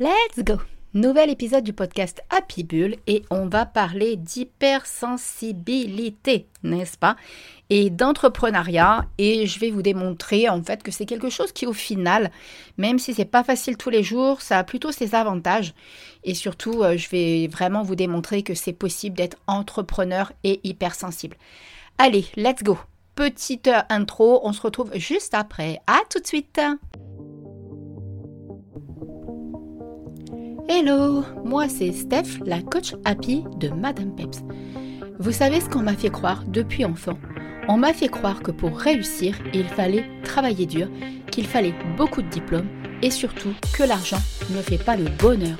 Let's go. Nouvel épisode du podcast Happy Bull et on va parler d'hypersensibilité, n'est-ce pas? Et d'entrepreneuriat. Et je vais vous démontrer en fait que c'est quelque chose qui au final, même si c'est pas facile tous les jours, ça a plutôt ses avantages. Et surtout euh, je vais vraiment vous démontrer que c'est possible d'être entrepreneur et hypersensible. Allez, let's go. Petite intro, on se retrouve juste après. À tout de suite Hello, moi c'est Steph, la coach happy de Madame Peps. Vous savez ce qu'on m'a fait croire depuis enfant On m'a fait croire que pour réussir, il fallait travailler dur, qu'il fallait beaucoup de diplômes et surtout que l'argent ne fait pas le bonheur.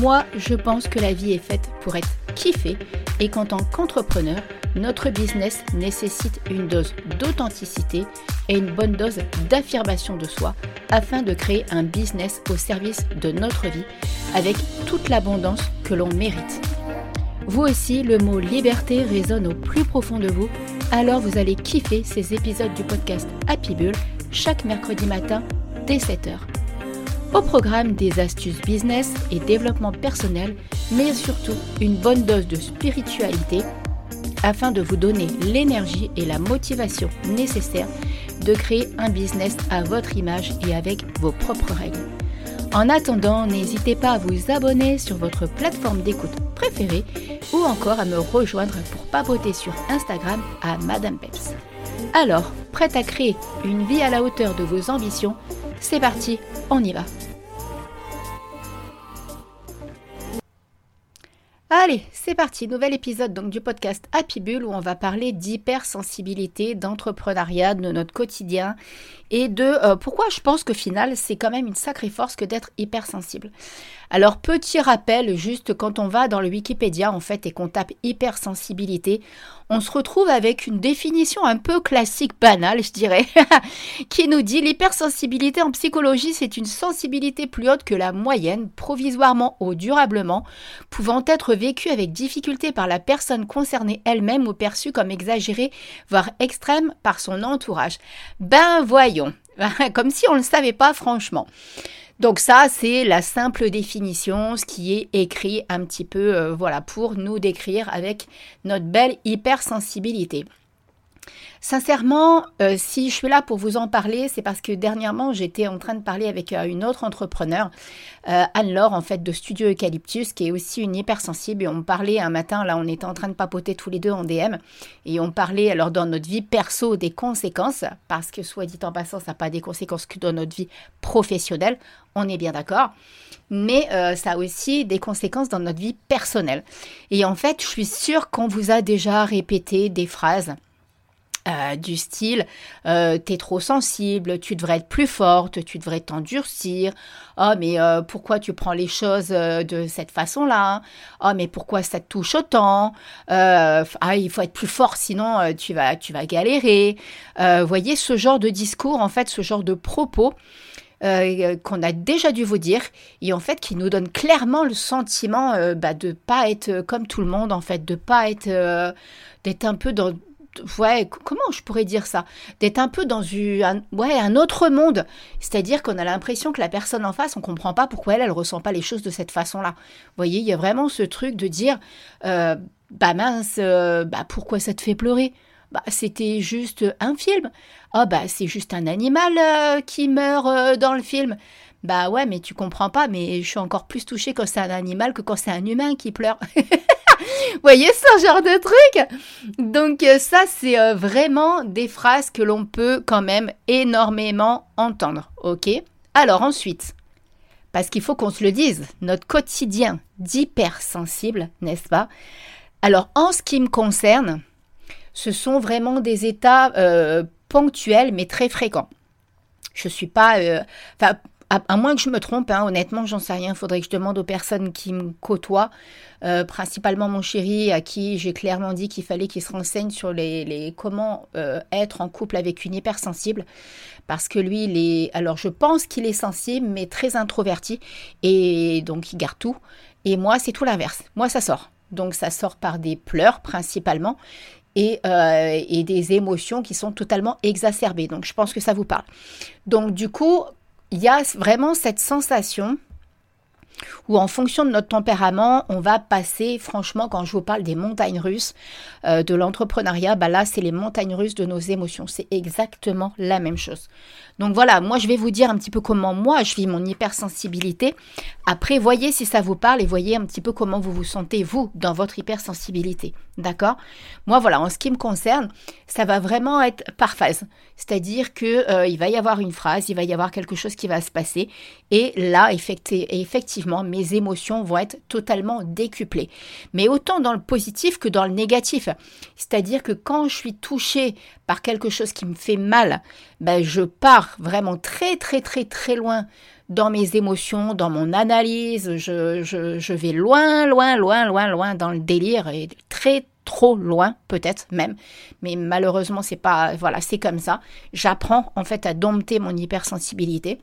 Moi, je pense que la vie est faite pour être kiffée et qu'en tant qu'entrepreneur, notre business nécessite une dose d'authenticité et une bonne dose d'affirmation de soi afin de créer un business au service de notre vie avec toute l'abondance que l'on mérite. Vous aussi, le mot liberté résonne au plus profond de vous, alors vous allez kiffer ces épisodes du podcast Happy Bull chaque mercredi matin dès 7h. Au programme des astuces business et développement personnel, mais surtout une bonne dose de spiritualité afin de vous donner l'énergie et la motivation nécessaires de créer un business à votre image et avec vos propres règles. En attendant, n'hésitez pas à vous abonner sur votre plateforme d'écoute préférée ou encore à me rejoindre pour papoter sur Instagram à Madame Peps. Alors, prête à créer une vie à la hauteur de vos ambitions? C'est parti, on y va Allez, c'est parti, nouvel épisode donc du podcast Happy Bull où on va parler d'hypersensibilité, d'entrepreneuriat, de notre quotidien et de euh, pourquoi je pense que final c'est quand même une sacrée force que d'être hypersensible. Alors petit rappel, juste quand on va dans le Wikipédia en fait et qu'on tape hypersensibilité, on se retrouve avec une définition un peu classique, banale je dirais, qui nous dit l'hypersensibilité en psychologie c'est une sensibilité plus haute que la moyenne, provisoirement ou durablement, pouvant être vécue avec difficulté par la personne concernée elle-même ou perçue comme exagérée, voire extrême par son entourage. Ben voyons, comme si on ne le savait pas franchement. Donc ça, c'est la simple définition, ce qui est écrit un petit peu, euh, voilà, pour nous décrire avec notre belle hypersensibilité. Sincèrement, euh, si je suis là pour vous en parler, c'est parce que dernièrement, j'étais en train de parler avec euh, une autre entrepreneur, euh, Anne-Laure, en fait, de Studio Eucalyptus, qui est aussi une hypersensible. Et on parlait un matin, là, on était en train de papoter tous les deux en DM. Et on parlait, alors, dans notre vie perso, des conséquences. Parce que, soit dit en passant, ça n'a pas des conséquences que dans notre vie professionnelle. On est bien d'accord mais ça a aussi des conséquences dans notre vie personnelle. Et en fait, je suis sûre qu'on vous a déjà répété des phrases euh, du style euh, t'es trop sensible, tu devrais être plus forte, tu devrais t'endurcir. Oh mais euh, pourquoi tu prends les choses de cette façon-là? Oh mais pourquoi ça te touche autant? Ah il faut être plus fort sinon tu vas tu vas galérer. voyez ce genre de discours en fait, ce genre de propos. qu'on a déjà dû vous dire et en fait qui nous donne clairement le sentiment bah, de pas être comme tout le monde en fait de pas être d'être un peu dans ouais, comment je pourrais dire ça? D'être un peu dans un, ouais, un autre monde. C'est-à-dire qu'on a l'impression que la personne en face, on comprend pas pourquoi elle, elle ressent pas les choses de cette façon-là. Vous voyez, il y a vraiment ce truc de dire, euh, bah mince, euh, bah pourquoi ça te fait pleurer? Bah, c'était juste un film. Ah bah c'est juste un animal euh, qui meurt dans le film. Bah ouais, mais tu comprends pas, mais je suis encore plus touchée quand c'est un animal que quand c'est un humain qui pleure. Voyez ce genre de truc? Donc euh, ça, c'est euh, vraiment des phrases que l'on peut quand même énormément entendre. Ok? Alors ensuite, parce qu'il faut qu'on se le dise, notre quotidien d'hypersensible, n'est-ce pas? Alors en ce qui me concerne, ce sont vraiment des états euh, ponctuels mais très fréquents. Je suis pas, enfin à, moins que je me trompe, hein, honnêtement, j'en sais rien. Il faudrait que je demande aux personnes qui me côtoient, euh, principalement mon chéri, à qui j'ai clairement dit qu'il fallait qu'il se renseigne sur les, comment euh, être en couple avec une hypersensible. Parce que lui, il est. Alors, je pense qu'il est sensible, mais très introverti. Et donc, il garde tout. Et moi, c'est tout l'inverse. Moi, ça sort. Donc, ça sort par des pleurs, principalement. Et, euh, et, des émotions qui sont totalement exacerbées. Donc je pense que ça vous parle. Donc du coup, il y a vraiment cette sensation où en fonction de notre tempérament, on va passer, franchement, quand je vous parle des montagnes russes euh, de l'entrepreneuriat, bah là, c'est les montagnes russes de nos émotions. C'est exactement la même chose. Donc voilà, moi, je vais vous dire un petit peu comment moi, je vis mon hypersensibilité. Après, voyez si ça vous parle et voyez un petit peu comment vous vous sentez, vous, dans votre hypersensibilité. D'accord? Moi, voilà, en ce qui me concerne, ça va vraiment être par phase. C'est-à-dire que euh, va y avoir une phrase, il va y avoir quelque chose qui va se passer. Et là, effectivement, mes émotions vont être totalement décuplées. Mais autant dans le positif que dans le négatif. C'est-à-dire que quand je suis touchée par quelque chose qui me fait mal, ben je pars vraiment très très très très loin dans mes émotions, dans mon analyse, je, je, je vais loin, loin, loin, loin, loin dans le délire et très trop loin peut-être même mais malheureusement c'est pas voilà c'est comme ça j'apprends en fait à dompter mon hypersensibilité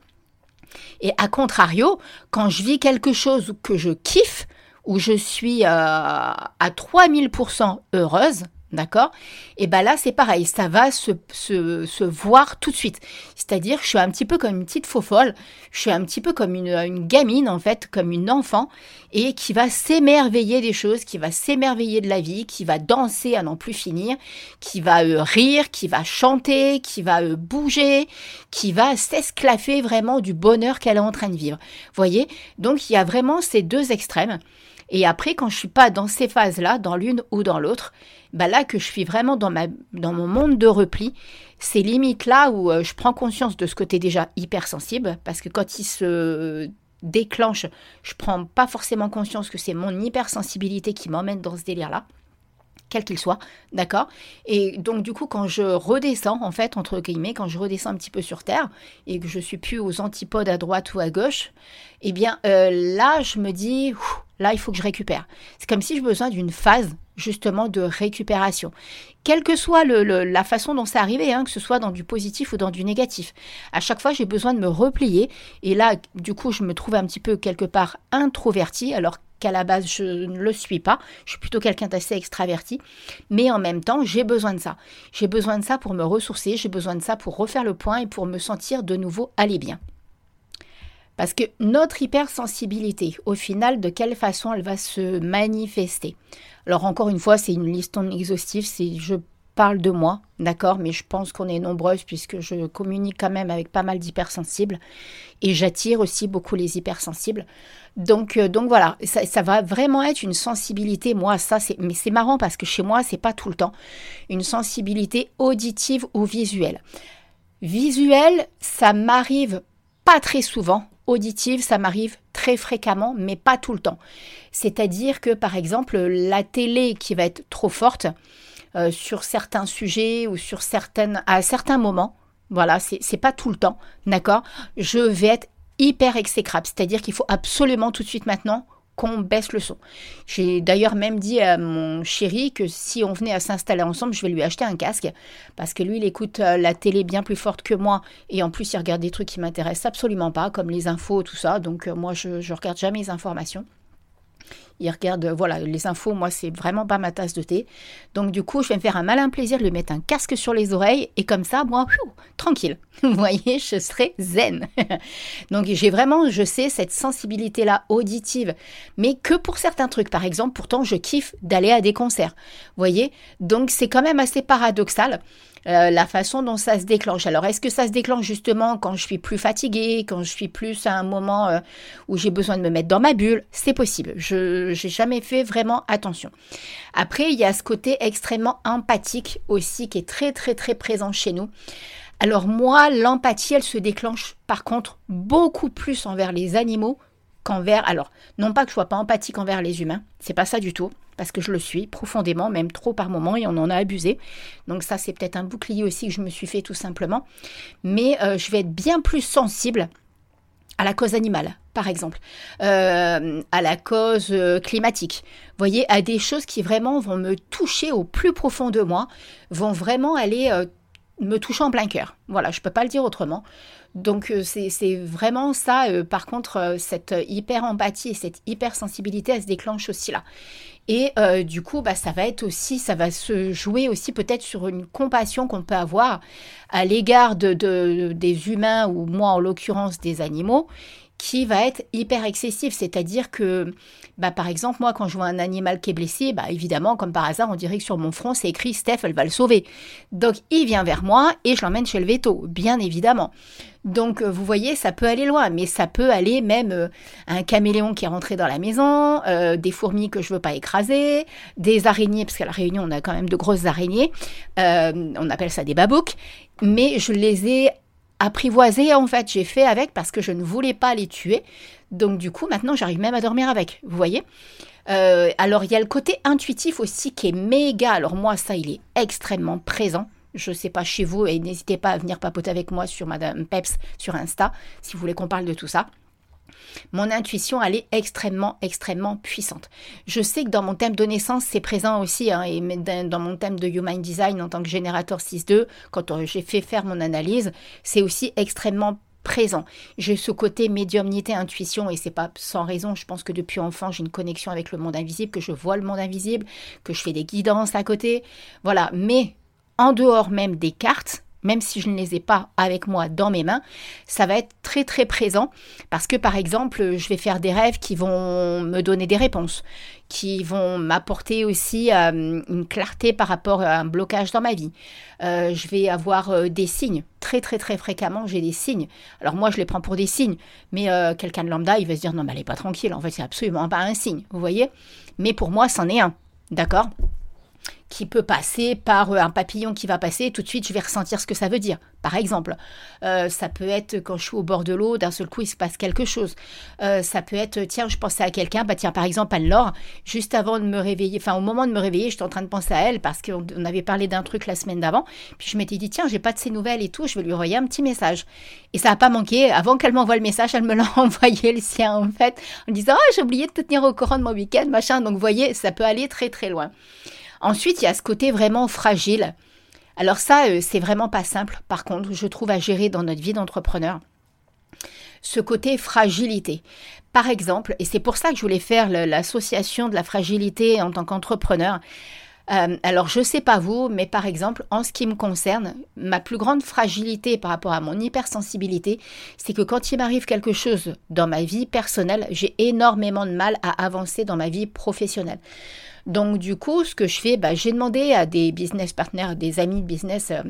et à contrario quand je vis quelque chose que je kiffe où je suis euh, à 3000% heureuse D'accord? Et bien là, c'est pareil, ça va se, se, voir tout de suite. C'est-à-dire je suis un petit peu comme une petite faux folle, je suis un petit peu comme une, une gamine, en fait, comme une enfant, et qui va s'émerveiller des choses, qui va s'émerveiller de la vie, qui va danser à n'en plus finir, qui va euh, rire, qui va chanter, qui va euh, bouger, qui va s'esclaffer vraiment du bonheur qu'elle est en train de vivre. Voyez? Donc il y a vraiment ces deux extrêmes. Et après, quand je suis pas dans ces phases-là, dans l'une ou dans l'autre, bah là que je suis vraiment dans, mon monde de repli, c'est limite là où euh, je prends conscience de ce côté déjà hypersensible, parce que quand il se déclenche, je prends pas forcément conscience que c'est mon hypersensibilité qui m'emmène dans ce délire-là quel qu'il soit, d'accord? Et donc du coup, quand je redescends, en fait, entre guillemets, quand je redescends un petit peu sur Terre, et que je suis plus aux antipodes à droite ou à gauche, eh bien euh, là, je me dis, là, il faut que je récupère. C'est comme si j'ai besoin d'une phase justement de récupération. Quelle que soit la façon dont c'est arrivé, hein, que ce soit dans du positif ou dans du négatif. À chaque fois, j'ai besoin de me replier. Et là, du coup, je me trouve un petit peu quelque part introverti, alors qu'à la base, je ne le suis pas. Je suis plutôt quelqu'un d'assez extraverti. Mais en même temps, j'ai besoin de ça. J'ai besoin de ça pour me ressourcer, j'ai besoin de ça pour refaire le point et pour me sentir de nouveau aller bien. Parce que notre hypersensibilité, au final, de quelle façon elle va se manifester? Alors encore une fois, c'est une liste non exhaustive, c'est je parle de moi, d'accord, mais je pense qu'on est nombreuses puisque je communique quand même avec pas mal d'hypersensibles et j'attire aussi beaucoup les hypersensibles. Donc, euh, donc voilà, ça, ça, va vraiment être une sensibilité. Moi, ça, c'est, mais c'est marrant parce que chez moi, c'est pas tout le temps une sensibilité auditive ou visuelle. Visuelle, ça m'arrive pas très souvent auditive, ça m'arrive très fréquemment, mais pas tout le temps. C'est-à-dire que, par exemple, la télé qui va être trop forte euh, sur certains sujets ou sur certaines, à certains moments, voilà, c'est pas tout le temps, d'accord? Je vais être hyper exécrable, c'est-à-dire qu'il faut absolument tout de suite maintenant baisse le son. J'ai d'ailleurs même dit à mon chéri que si on venait à s'installer ensemble, je vais lui acheter un casque parce que lui, il écoute euh, la télé bien plus forte que moi et en plus, il regarde des trucs qui m'intéressent absolument pas, comme les infos, tout ça. Donc euh, moi, je regarde jamais les informations il regarde, voilà, les infos, moi, c'est vraiment pas ma tasse de thé. Donc, du coup, je vais me faire un malin plaisir lui mettre un casque sur les oreilles et comme ça, moi, tranquille. Voyez, je serai zen. Donc, j'ai vraiment, je sais, cette sensibilité-là auditive, mais que pour certains trucs. Par exemple, pourtant, je kiffe d'aller à des concerts. Voyez? Donc, c'est quand même assez paradoxal. Euh, la façon dont ça se déclenche. Alors, est-ce que ça se déclenche justement quand je suis plus fatiguée, quand je suis plus à un moment euh, où j'ai besoin de me mettre dans ma bulle? C'est possible. N'ai jamais fait vraiment attention. Après, il y a ce côté extrêmement empathique aussi qui est très très très présent chez nous. Alors moi, l'empathie, elle se déclenche par contre beaucoup plus envers les animaux qu'envers. Alors, non pas que je sois pas empathique envers les humains, c'est pas ça du tout parce que je le suis profondément, même trop par moment, et on en a abusé. Donc ça, c'est peut-être un bouclier aussi que je me suis fait tout simplement. Mais euh, je vais être bien plus sensible à la cause animale, par exemple, euh, à la cause euh, climatique. Voyez, à des choses qui vraiment vont me toucher au plus profond de moi, vont vraiment aller me toucher en plein cœur. Voilà, je ne peux pas le dire autrement. Donc euh, c'est vraiment ça. Euh, par contre, euh, cette hyper empathie et cette hypersensibilité, elle se déclenche aussi là. Et du coup, bah, ça va être aussi, ça va se jouer aussi peut-être sur une compassion qu'on peut avoir à l'égard de, des humains ou moi en l'occurrence des animaux qui va être hyper excessif. C'est-à-dire que, bah, par exemple, moi, quand je vois un animal qui est blessé, bah, évidemment, comme par hasard, on dirait que sur mon front, c'est écrit Steph, elle va le sauver. Donc, il vient vers moi et je l'emmène chez le veto, bien évidemment. Donc, euh, vous voyez, ça peut aller loin, mais ça peut aller même euh, un caméléon qui est rentré dans la maison, euh, des fourmis que je veux pas écraser, des araignées, parce qu'à la Réunion, on a quand même de grosses araignées. on appelle ça des babouks. Mais je les ai apprivoisées, en fait. J'ai fait avec parce que je ne voulais pas les tuer. Donc, du coup, maintenant, j'arrive même à dormir avec. Vous voyez alors il y a le côté intuitif aussi qui est méga. Alors moi ça il est extrêmement présent je ne sais pas chez vous, et n'hésitez pas à venir papoter avec moi sur Madame Peps sur Insta, si vous voulez qu'on parle de tout ça. Mon intuition, elle est extrêmement, extrêmement puissante. Je sais que dans mon thème de naissance, c'est présent aussi, hein, et dans mon thème de Human Design en tant que générateur 6.2, quand euh, j'ai fait faire mon analyse, c'est aussi extrêmement présent. J'ai ce côté médiumnité, intuition, et c'est pas sans raison. Je pense que depuis enfant, j'ai une connexion avec le monde invisible, que je vois le monde invisible, que je fais des guidances à côté. Voilà. Mais en dehors même des cartes, même si je ne les ai pas avec moi dans mes mains, ça va être très très présent parce que par exemple, je vais faire des rêves qui vont me donner des réponses, qui vont m'apporter aussi euh, une clarté par rapport à un blocage dans ma vie. Euh, je vais avoir euh, des signes. Très très très fréquemment, j'ai des signes. Alors moi, je les prends pour des signes, mais quelqu'un de lambda, il va se dire non, mais elle n'est pas tranquille. En fait, c'est absolument pas un signe, vous voyez? Mais pour moi, c'en est un, d'accord? Qui peut passer par euh, un papillon qui va passer, tout de suite je vais ressentir ce que ça veut dire. Par exemple, euh, ça peut être quand je suis au bord de l'eau, d'un seul coup il se passe quelque chose. Euh, ça peut être, tiens, je pensais à quelqu'un, bah tiens, par exemple Anne-Laure, juste avant de me réveiller, enfin au moment de me réveiller, j'étais en train de penser à elle parce qu'on avait parlé d'un truc la semaine d'avant, puis je m'étais dit, tiens, j'ai pas de ses nouvelles et tout, je vais lui envoyer un petit message. Et ça n'a pas manqué, avant qu'elle m'envoie le message, elle me l'a envoyé le sien en fait, en disant, ah, j'ai oublié de te tenir au courant de mon week-end, machin, donc vous voyez, ça peut aller très très loin. Ensuite, il y a ce côté vraiment fragile. Alors ça, euh, c'est vraiment pas simple, par contre, je trouve à gérer dans notre vie d'entrepreneur. Ce côté fragilité. Par exemple, et c'est pour ça que je voulais faire l'association de la fragilité en tant qu'entrepreneur. Euh, alors, je ne sais pas vous, mais par exemple, en ce qui me concerne, ma plus grande fragilité par rapport à mon hypersensibilité, c'est que quand il m'arrive quelque chose dans ma vie personnelle, j'ai énormément de mal à avancer dans ma vie professionnelle. Donc du coup, ce que je fais, bah, j'ai demandé à des business partners, des amis de business euh,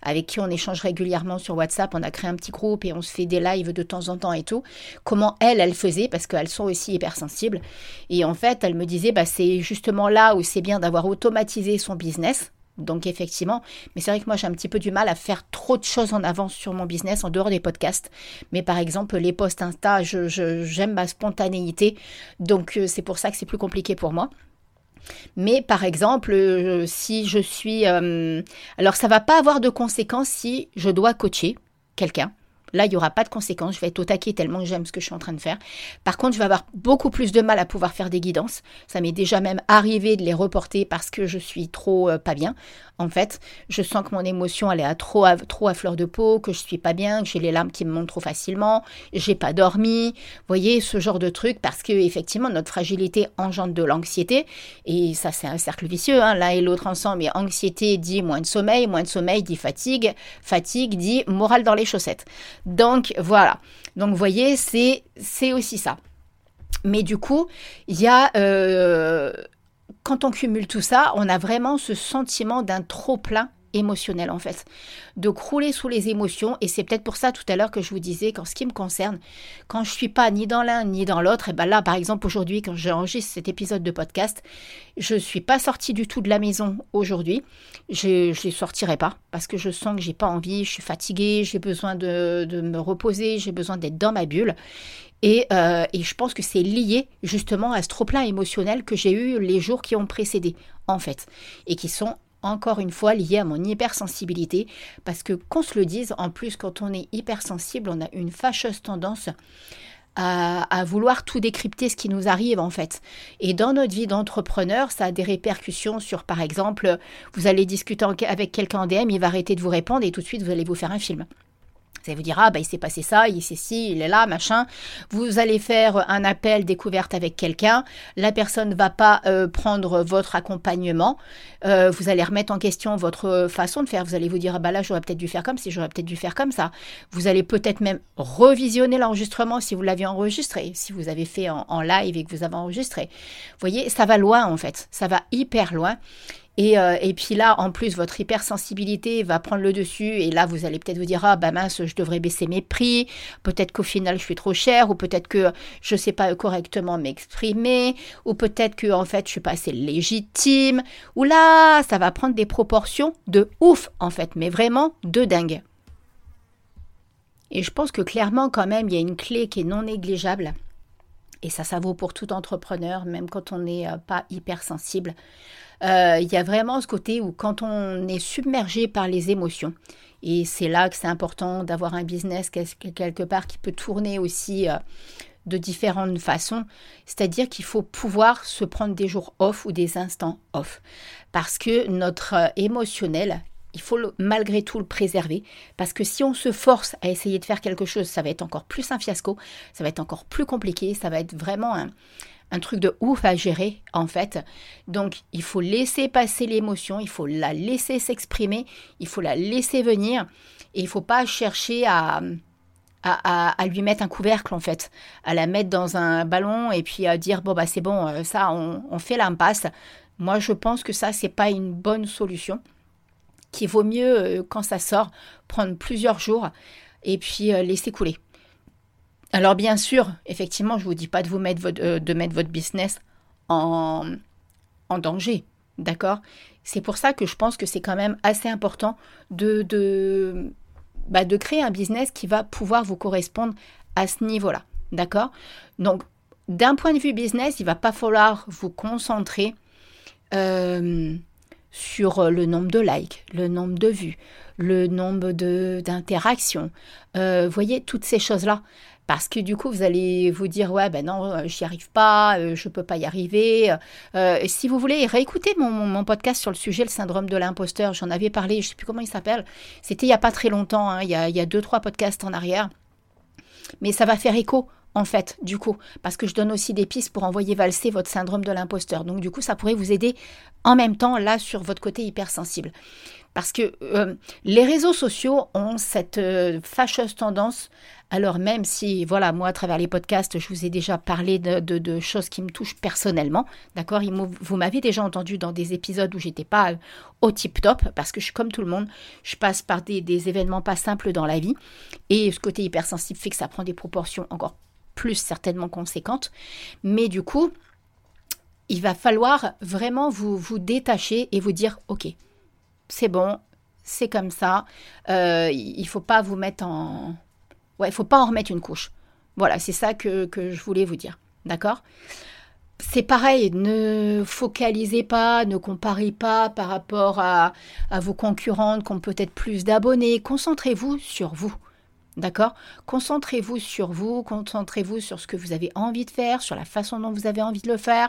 avec qui on échange régulièrement sur WhatsApp, on a créé un petit groupe et on se fait des lives de temps en temps et tout, comment elles, elles faisaient, parce qu'elles sont aussi hypersensibles. Et en fait, elles me disaient, bah, c'est justement là où c'est bien d'avoir automatisé son business. Donc effectivement, mais c'est vrai que moi j'ai un petit peu du mal à faire trop de choses en avance sur mon business en dehors des podcasts. Mais par exemple les posts Insta, j'aime ma spontanéité, donc euh, c'est pour ça que c'est plus compliqué pour moi. Mais par exemple, euh, si je suis... Euh, alors ça va pas avoir de conséquences si je dois coacher quelqu'un. Là, il n'y aura pas de conséquences. Je vais être au taquet tellement j'aime ce que je suis en train de faire. Par contre, je vais avoir beaucoup plus de mal à pouvoir faire des guidances. Ça m'est déjà même arrivé de les reporter parce que je suis trop euh, pas bien. En fait, je sens que mon émotion elle est à trop, à, trop à fleur de peau, que je suis pas bien, que j'ai les larmes qui me montent trop facilement, j'ai pas dormi. Vous voyez ce genre de truc parce que effectivement notre fragilité engendre de l'anxiété et ça c'est un cercle vicieux. Hein, l'un et l'autre ensemble. Mais anxiété dit moins de sommeil, moins de sommeil dit fatigue, fatigue dit morale dans les chaussettes. Donc voilà. Donc vous voyez, c'est aussi ça. Mais du coup, il y a euh, quand on cumule tout ça, on a vraiment ce sentiment d'un trop plein émotionnel en fait, de crouler sous les émotions et c'est peut-être pour ça tout à l'heure que je vous disais qu'en ce qui me concerne, quand je suis pas ni dans l'un ni dans l'autre, et ben là par exemple aujourd'hui quand j'enregistre cet épisode de podcast, je suis pas sortie du tout de la maison aujourd'hui, je ne sortirai pas parce que je sens que j'ai pas envie, je suis fatiguée, j'ai besoin de, de me reposer, j'ai besoin d'être dans ma bulle. Euh, et, je pense que c'est lié justement à ce trop-plein émotionnel que j'ai eu les jours qui ont précédé, en fait, et qui sont encore une fois liés à mon hypersensibilité, parce que qu'on se le dise, en plus quand on est hypersensible, on a une fâcheuse tendance à, vouloir tout décrypter ce qui nous arrive en fait. Et dans notre vie d'entrepreneur, ça a des répercussions sur, par exemple, vous allez discuter avec quelqu'un en DM, il va arrêter de vous répondre et tout de suite vous allez vous faire un film. Vous allez vous dire, ah, bah, il s'est passé ça, il est ici, il est là, machin. Vous allez faire un appel découverte avec quelqu'un. La personne ne va pas euh, prendre votre accompagnement. Euh, vous allez remettre en question votre façon de faire. Vous allez vous dire, ah, bah là, j'aurais peut-être dû faire comme si j'aurais peut-être dû faire comme ça. Vous allez peut-être même revisionner l'enregistrement si vous l'aviez enregistré, si vous avez fait en, en live et que vous avez enregistré. Vous voyez, ça va loin, en fait. Ça va hyper loin. Euh, et, puis là, en plus, votre hypersensibilité va prendre le dessus. Et là, vous allez peut-être vous dire, ah bah mince, je devrais baisser mes prix. Peut-être qu'au final, je suis trop cher. Ou peut-être que je ne sais pas correctement m'exprimer. Ou peut-être que, en fait, je suis pas assez légitime. Ou là, ça va prendre des proportions de ouf, en fait. Mais vraiment de dingue. Et je pense que clairement, quand même, il y a une clé qui est non négligeable. Et ça, ça vaut pour tout entrepreneur, même quand on n'est euh, pas hypersensible. Il y a vraiment ce côté où quand on est submergé par les émotions, et c'est là que c'est important d'avoir un business quelque part qui peut tourner aussi euh, de différentes façons, c'est-à-dire qu'il faut pouvoir se prendre des jours off ou des instants off, parce que notre euh, émotionnel, il faut malgré tout le préserver, parce que si on se force à essayer de faire quelque chose, ça va être encore plus un fiasco, ça va être encore plus compliqué, ça va être vraiment un, un truc de ouf à gérer en fait. Donc il faut laisser passer l'émotion, il faut la laisser s'exprimer, il faut la laisser venir et il faut pas chercher à, à, lui mettre un couvercle en fait, à la mettre dans un ballon et puis à dire bon bah c'est bon, euh, ça on, fait l'impasse. Moi je pense que ça c'est pas une bonne solution, qu'il vaut mieux euh, quand ça sort prendre plusieurs jours et puis euh, laisser couler. Alors bien sûr, effectivement, je ne vous dis pas de vous mettre votre, euh, business en, danger, d'accord? C'est pour ça que je pense que c'est quand même assez important de, bah, créer un business qui va pouvoir vous correspondre à ce niveau-là, d'accord? Donc, d'un point de vue business, il va pas falloir vous concentrer euh, sur le nombre de likes, le nombre de vues, le nombre d'interactions. Euh, voyez, toutes ces choses-là parce que du coup vous allez vous dire ouais ben non euh, j'y arrive pas euh, je peux pas y arriver euh, si vous voulez réécouter mon, podcast sur le sujet le syndrome de l'imposteur j'en avais parlé je sais plus comment il s'appelle c'était il y a pas très longtemps hein, il, y a, il y a deux trois podcasts en arrière mais ça va faire écho en fait, du coup, parce que je donne aussi des pistes pour envoyer valser votre syndrome de l'imposteur. Donc, du coup, ça pourrait vous aider en même temps, là, sur votre côté hypersensible. Parce que les réseaux sociaux ont cette fâcheuse tendance alors même si, voilà, moi, à travers les podcasts, je vous ai déjà parlé de, choses qui me touchent personnellement, d'accord Vous m'avez déjà entendu dans des épisodes où j'étais pas au tip top, parce que je suis comme tout le monde, je passe par des, événements pas simples dans la vie, et ce côté hypersensible fait que ça prend des proportions encore plus certainement conséquentes. Mais du coup, il va falloir vraiment vous détacher et vous dire, ok, c'est bon, c'est comme ça, euh, il faut pas vous mettre en Ouais, il faut pas en remettre une couche. Voilà, c'est ça que, je voulais vous dire. D'accord? C'est pareil, ne focalisez pas, ne comparez pas par rapport à, à vos concurrentes qui ont peut-être plus d'abonnés. Concentrez-vous sur vous. D'accord? Concentrez-vous sur vous, concentrez-vous sur ce que vous avez envie de faire, sur la façon dont vous avez envie de le faire.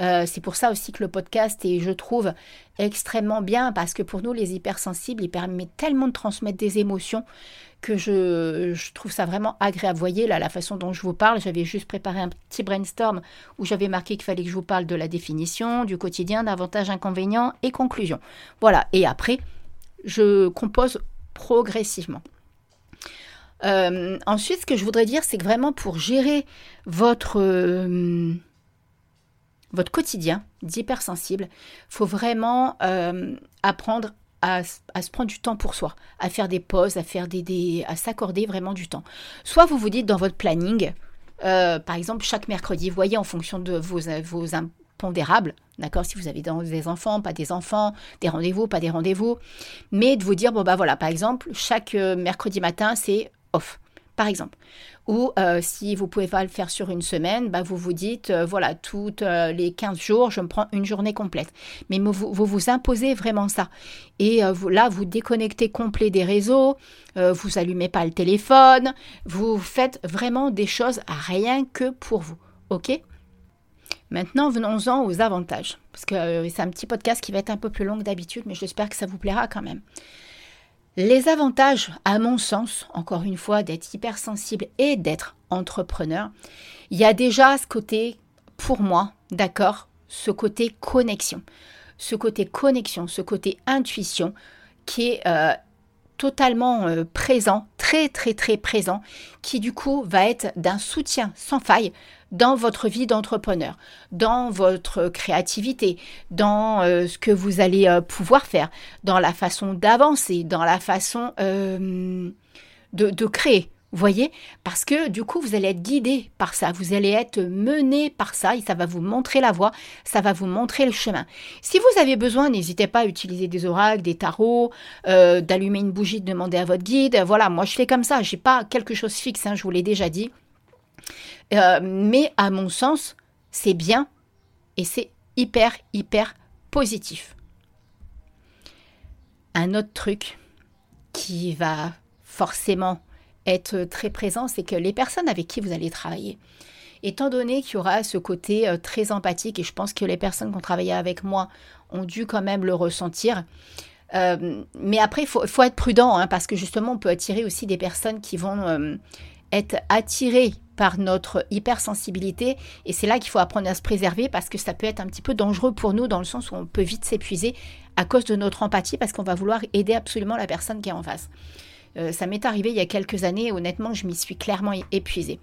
Euh, c'est pour ça aussi que le podcast est, je trouve, extrêmement bien parce que pour nous, les hypersensibles, il permet tellement de transmettre des émotions que je, trouve ça vraiment agréable. Vous voyez, là, la façon dont je vous parle, j'avais juste préparé un petit brainstorm où j'avais marqué qu'il fallait que je vous parle de la définition, du quotidien, d'avantages, inconvénients et conclusions. Voilà, et après, je compose progressivement. Euh, ensuite, ce que je voudrais dire, c'est que vraiment pour gérer votre, euh, votre quotidien d'hypersensible, il faut vraiment euh, apprendre à, se prendre du temps pour soi, à faire des pauses, à faire des, à s'accorder vraiment du temps. Soit vous vous dites dans votre planning, par exemple chaque mercredi, vous voyez en fonction de vos, vos impondérables, d'accord, si vous avez des enfants, pas des enfants, des rendez-vous, pas des rendez-vous, mais de vous dire bon bah voilà, par exemple chaque mercredi matin c'est off, par exemple. Ou euh, si vous pouvez pas le faire sur une semaine, bah, vous vous dites, euh, voilà, toutes euh, les 15 jours, je me prends une journée complète. Mais vous vous, imposez vraiment ça. Et là, vous déconnectez complet des réseaux, vous allumez pas le téléphone, vous faites vraiment des choses rien que pour vous. OK? Maintenant, venons-en aux avantages. Parce que c'est un petit podcast qui va être un peu plus long que d'habitude, mais j'espère que ça vous plaira quand même. Les avantages, à mon sens, encore une fois, d'être hypersensible et d'être entrepreneur, il y a déjà ce côté, pour moi, d'accord, ce côté connexion. Ce côté connexion, ce côté intuition qui est euh, totalement euh, présent, très très très présent, qui du coup va être d'un soutien sans faille dans votre vie d'entrepreneur, dans votre créativité, dans euh, ce que vous allez euh, pouvoir faire, dans la façon d'avancer, dans la façon de, de créer. Vous voyez? Parce que du coup, vous allez être guidé par ça, vous allez être mené par ça et ça va vous montrer la voie, ça va vous montrer le chemin. Si vous avez besoin, n'hésitez pas à utiliser des oracles, des tarots, euh, d'allumer une bougie, de demander à votre guide. Voilà, moi je fais comme ça, j'ai pas quelque chose fixe, hein, je vous l'ai déjà dit. Euh, mais à mon sens, c'est bien et c'est hyper, hyper positif. Un autre truc qui va forcément être très présent, c'est que les personnes avec qui vous allez travailler, étant donné qu'il y aura ce côté euh, très empathique, et je pense que les personnes qui ont travaillé avec moi ont dû quand même le ressentir, euh, mais après, il faut, être prudent, hein, parce que justement, on peut attirer aussi des personnes qui vont être attirées par notre hypersensibilité. Et c'est là qu'il faut apprendre à se préserver, parce que ça peut être un petit peu dangereux pour nous, dans le sens où on peut vite s'épuiser à cause de notre empathie, parce qu'on va vouloir aider absolument la personne qui est en face. Euh, ça m'est arrivé il y a quelques années et honnêtement, je m'y suis clairement épuisée.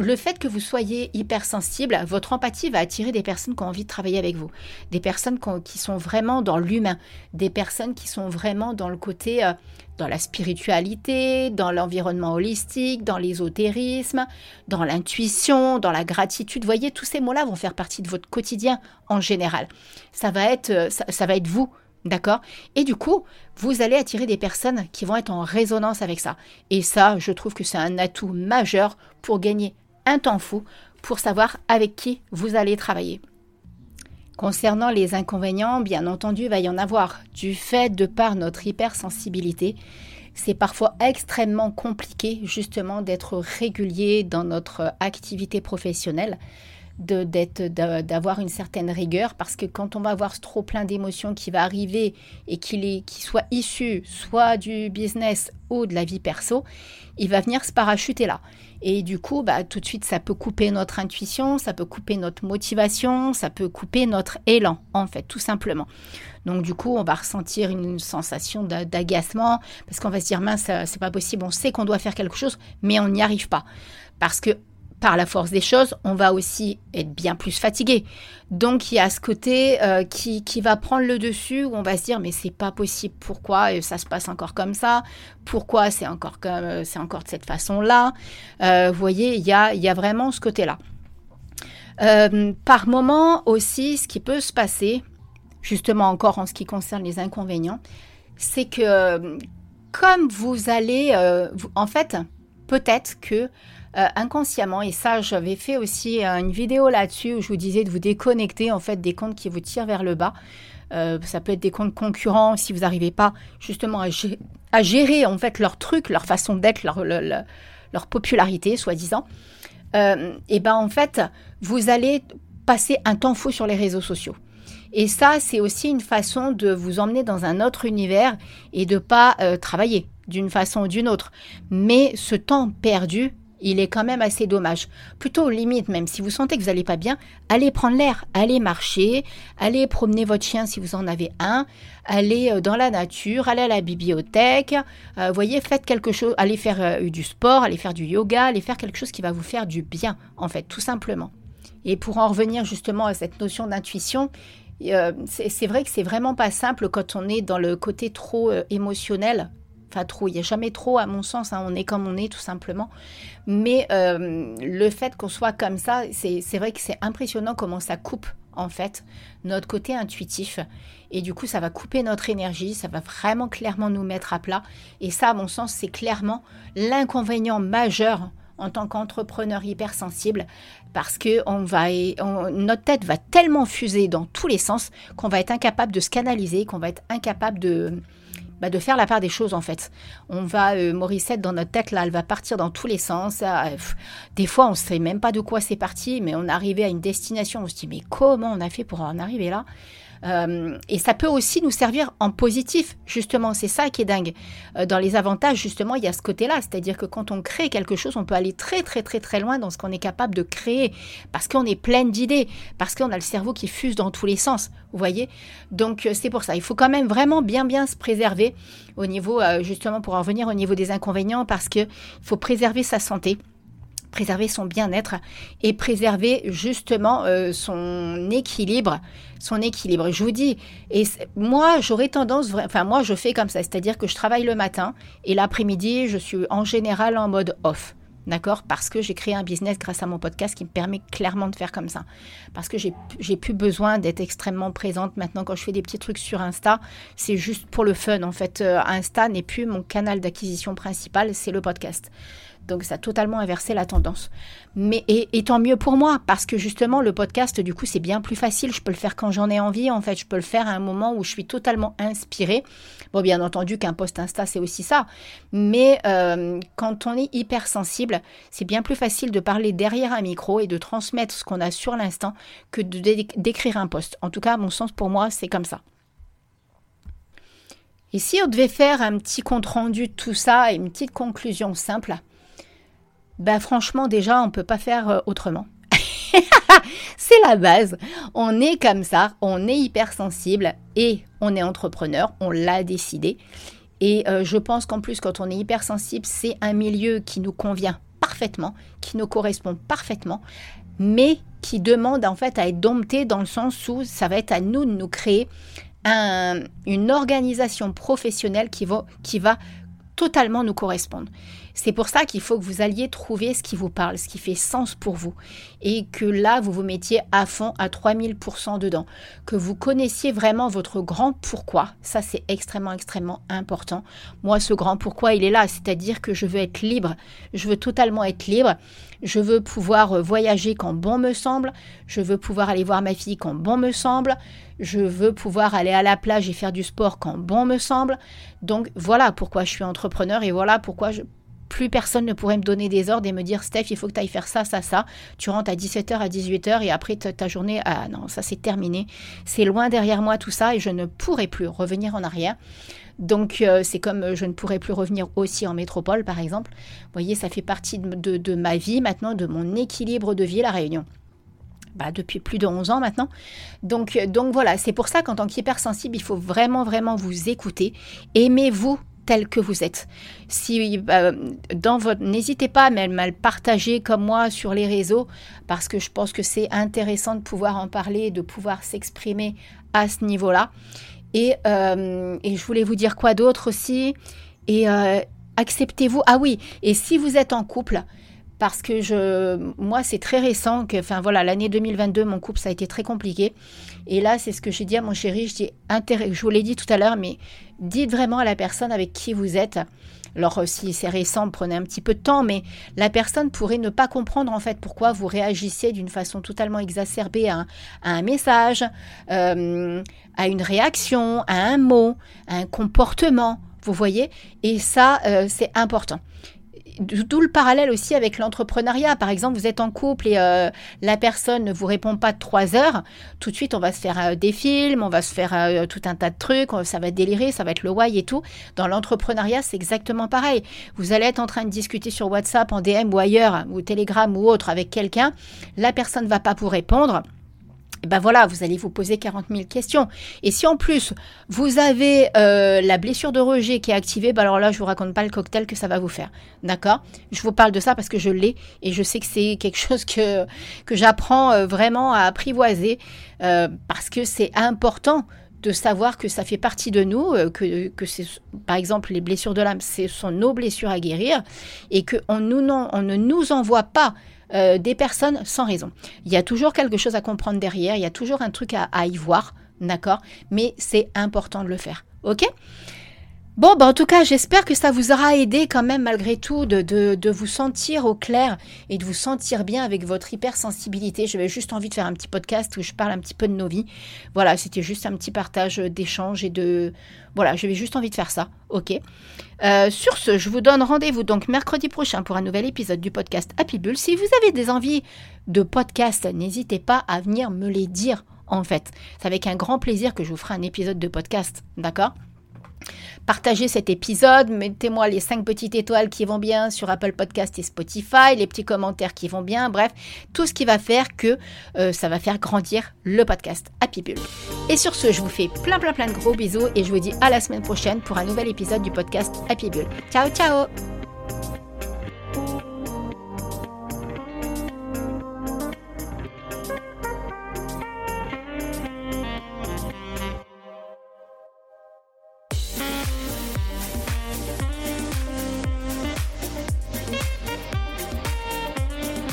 Le fait que vous soyez hypersensible, votre empathie va attirer des personnes qui ont envie de travailler avec vous, des personnes qui sont vraiment dans l'humain, des personnes qui sont vraiment dans le côté, euh, dans la spiritualité, dans l'environnement holistique, dans l'ésotérisme, dans l'intuition, dans la gratitude. Vous voyez, tous ces mots-là vont faire partie de votre quotidien en général. Ça va être, euh, ça va être vous D'accord? Et du coup, vous allez attirer des personnes qui vont être en résonance avec ça. Et ça, je trouve que c'est un atout majeur pour gagner temps fou, pour savoir avec qui vous allez travailler. Concernant les inconvénients, bien entendu, il va y en avoir. Du fait de par notre hypersensibilité, c'est parfois extrêmement compliqué justement d'être régulier dans notre activité professionnelle d'avoir une certaine rigueur parce que quand on va avoir trop plein d'émotions qui va arriver et qu'il soit issu soit du business ou de la vie perso, il va venir se parachuter là. Et du coup, bah, tout de suite, ça peut couper notre intuition, ça peut couper notre motivation, ça peut couper notre élan, en fait, tout simplement. Donc du coup, on va ressentir une sensation d'agacement parce qu'on va se dire mince, c'est pas possible, on sait qu'on doit faire quelque chose, mais on n'y arrive pas. Parce que par la force des choses, on va aussi être bien plus fatigué. Donc il y a ce côté euh, qui, va prendre le dessus où on va se dire mais c'est pas possible, pourquoi euh, ça se passe encore comme ça? Pourquoi c'est encore comme euh, c'est encore de cette façon-là? Vous voyez, il y a, y a vraiment ce côté-là. par moment aussi, ce qui peut se passer, justement encore en ce qui concerne les inconvénients, c'est que comme vous allez, en fait, peut-être que euh, inconsciemment. Et ça, j'avais fait aussi euh, une vidéo là-dessus où je vous disais de vous déconnecter en fait des comptes qui vous tirent vers le bas. Euh, ça peut être des comptes concurrents si vous n'arrivez pas justement à gérer, en fait leur truc, leur façon d'être, leur, popularité, soi-disant. et ben en fait, vous allez passer un temps fou sur les réseaux sociaux. Et ça, c'est aussi une façon de vous emmener dans un autre univers et de pas travailler d'une façon ou d'une autre. Mais ce temps perdu, il est quand même assez dommage. Plutôt limite, même si vous sentez que vous n'allez pas bien, allez prendre l'air, allez marcher, allez promener votre chien si vous en avez un, allez euh, dans la nature, allez à la bibliothèque, euh, voyez, faites quelque chose, allez faire euh, du sport, allez faire du yoga, allez faire quelque chose qui va vous faire du bien, en fait, tout simplement. Et pour en revenir justement à cette notion d'intuition, c'est vrai que c'est vraiment pas simple quand on est dans le côté trop émotionnel Enfin, trop, il n'y a jamais trop à mon sens, hein. on est comme on est tout simplement. Mais euh, le fait qu'on soit comme ça, c'est vrai que c'est impressionnant comment ça coupe en fait notre côté intuitif. Et du coup, ça va couper notre énergie, ça va vraiment clairement nous mettre à plat. Et ça, à mon sens, c'est clairement l'inconvénient majeur en tant qu'entrepreneur hypersensible parce que notre tête va tellement fuser dans tous les sens qu'on va être incapable de se canaliser, qu'on va être incapable de, bah, de faire la part des choses en fait. On va, euh, Morissette, dans notre tête, là, elle va partir dans tous les sens. Ah, des fois, on ne sait même pas de quoi c'est parti, mais on est arrivé à une destination, on se dit, mais comment on a fait pour en arriver là? Euh, et ça peut aussi nous servir en positif, justement. C'est ça qui est dingue. Euh, dans les avantages, justement, il y a ce côté-là. C'est-à-dire que quand on crée quelque chose, on peut aller très, très, très, très loin dans ce qu'on est capable de créer. Parce qu'on est plein d'idées. Parce qu'on a le cerveau qui fuse dans tous les sens. Vous voyez? Donc, euh, c'est pour ça. Il faut quand même vraiment bien, bien se préserver au niveau, justement, pour en revenir au niveau des inconvénients. Parce qu'il faut préserver sa santé préserver son bien-être et préserver justement euh, son équilibre son équilibre je vous dis et moi j'aurais tendance enfin moi je fais comme ça c'est-à-dire que je travaille le matin et l'après-midi je suis en général en mode off D'accord? Parce que j'ai créé un business grâce à mon podcast qui me permet clairement de faire comme ça. Parce que j'ai plus besoin d'être extrêmement présente maintenant quand je fais des petits trucs sur Insta. C'est juste pour le fun. En fait, euh, Insta n'est plus mon canal d'acquisition principal, c'est le podcast. Donc ça a totalement inversé la tendance. Mais et, tant mieux pour moi, parce que justement le podcast, du coup, c'est bien plus facile. Je peux le faire quand j'en ai envie. En fait, je peux le faire à un moment où je suis totalement inspirée. Bon, bien entendu qu'un post Insta, c'est aussi ça. Mais euh, quand on est hypersensible, c'est bien plus facile de parler derrière un micro et de transmettre ce qu'on a sur l'instant que d'écrire un post. En tout cas, à mon sens, pour moi, c'est comme ça. Et si on devait faire un petit compte rendu de tout ça et une petite conclusion simple, ben franchement déjà on ne peut pas faire euh, autrement. c'est la base. On est comme ça, on est hypersensible et on est entrepreneur, on l'a décidé. Et euh, je pense qu'en plus, quand on est hypersensible, c'est un milieu qui nous convient parfaitement, qui nous correspond parfaitement, mais qui demande en fait à être dompté dans le sens où ça va être à nous de nous créer une organisation professionnelle qui va, qui va totalement nous correspondre. C'est pour ça qu'il faut que vous alliez trouver ce qui vous parle, ce qui fait sens pour vous. Et que là, vous vous mettiez à fond, à 3000% dedans. Que vous connaissiez vraiment votre grand pourquoi. Ça, c'est extrêmement, extrêmement important. Moi, ce grand pourquoi, il est là. C'est-à-dire que je veux être libre. Je veux totalement être libre. Je veux pouvoir voyager quand bon me semble. Je veux pouvoir aller voir ma fille quand bon me semble. Je veux pouvoir aller à la plage et faire du sport quand bon me semble. Donc voilà pourquoi je suis entrepreneur et voilà pourquoi je, plus personne ne pourrait me donner des ordres et me dire Steph, il faut que tu ailles faire ça, ça, ça. Tu rentres à 17h, à 18h et après ta, journée, ah non, ça c'est terminé. C'est loin derrière moi tout ça et je ne pourrai plus revenir en arrière. Donc euh, c'est comme euh, je ne pourrais plus revenir aussi en métropole par exemple. Vous voyez, ça fait partie de, ma vie maintenant, de mon équilibre de vie, la Réunion. Bah, depuis plus de 11 ans maintenant. Donc, euh, donc voilà, c'est pour ça qu'en tant qu'hypersensible, il faut vraiment, vraiment vous écouter. Aimez-vous tel que vous êtes. Si euh, dans votre, n'hésitez pas à me partager comme moi sur les réseaux parce que je pense que c'est intéressant de pouvoir en parler, de pouvoir s'exprimer à ce niveau-là. Et, euh, je voulais vous dire quoi d'autre aussi? Et euh, acceptez-vous. Ah oui. Et si vous êtes en couple, parce que je, moi, c'est très récent que, enfin voilà, l'année 2022, mon couple, ça a été très compliqué. Et là, c'est ce que j'ai dit à mon chéri. Je dis, je vous l'ai dit tout à l'heure, mais dites vraiment à la personne avec qui vous êtes. Alors, si c'est récent, prenez un petit peu de temps, mais la personne pourrait ne pas comprendre en fait pourquoi vous réagissez d'une façon totalement exacerbée à un, message, euh, à une réaction, à un mot, à un comportement. Vous voyez? Et ça, euh, c'est important. D'où le parallèle aussi avec l'entrepreneuriat. Par exemple, vous êtes en couple et euh, la personne ne vous répond pas de trois heures. Tout de suite, on va se faire euh, des films, on va se faire euh, tout un tas de trucs, ça va délirer, ça va être le why et tout. Dans l'entrepreneuriat, c'est exactement pareil. Vous allez être en train de discuter sur WhatsApp, en DM ou ailleurs, ou Telegram ou autre avec quelqu'un. La personne ne va pas vous répondre ben voilà, vous allez vous poser 40 000 questions. Et si en plus vous avez euh, la blessure de rejet qui est activée, ben alors là, je vous raconte pas le cocktail que ça va vous faire. D'accord? Je vous parle de ça parce que je l'ai et je sais que c'est quelque chose que, que j'apprends euh, vraiment à apprivoiser euh, parce que c'est important de savoir que ça fait partie de nous, que, que c'est, par exemple, les blessures de l'âme, ce sont nos blessures à guérir et qu'on on ne nous envoie pas euh, des personnes sans raison. Il y a toujours quelque chose à comprendre derrière, il y a toujours un truc à, y voir, d'accord? Mais c'est important de le faire, ok? Bon, bah en tout cas, j'espère que ça vous aura aidé quand même malgré tout de, vous sentir au clair et de vous sentir bien avec votre hypersensibilité. J'avais juste envie de faire un petit podcast où je parle un petit peu de nos vies. Voilà, c'était juste un petit partage d'échange et de... Voilà, j'avais juste envie de faire ça, ok euh, Sur ce, je vous donne rendez-vous donc mercredi prochain pour un nouvel épisode du podcast Happy Bull. Si vous avez des envies de podcast, n'hésitez pas à venir me les dire en fait. C'est avec un grand plaisir que je vous ferai un épisode de podcast, d'accord? Partagez cet épisode, mettez-moi les 5 petites étoiles qui vont bien sur Apple Podcast et Spotify, les petits commentaires qui vont bien, bref, tout ce qui va faire que euh, ça va faire grandir le podcast Happy Bull. Et sur ce, je vous fais plein plein plein de gros bisous et je vous dis à la semaine prochaine pour un nouvel épisode du podcast Happy Bull. Ciao ciao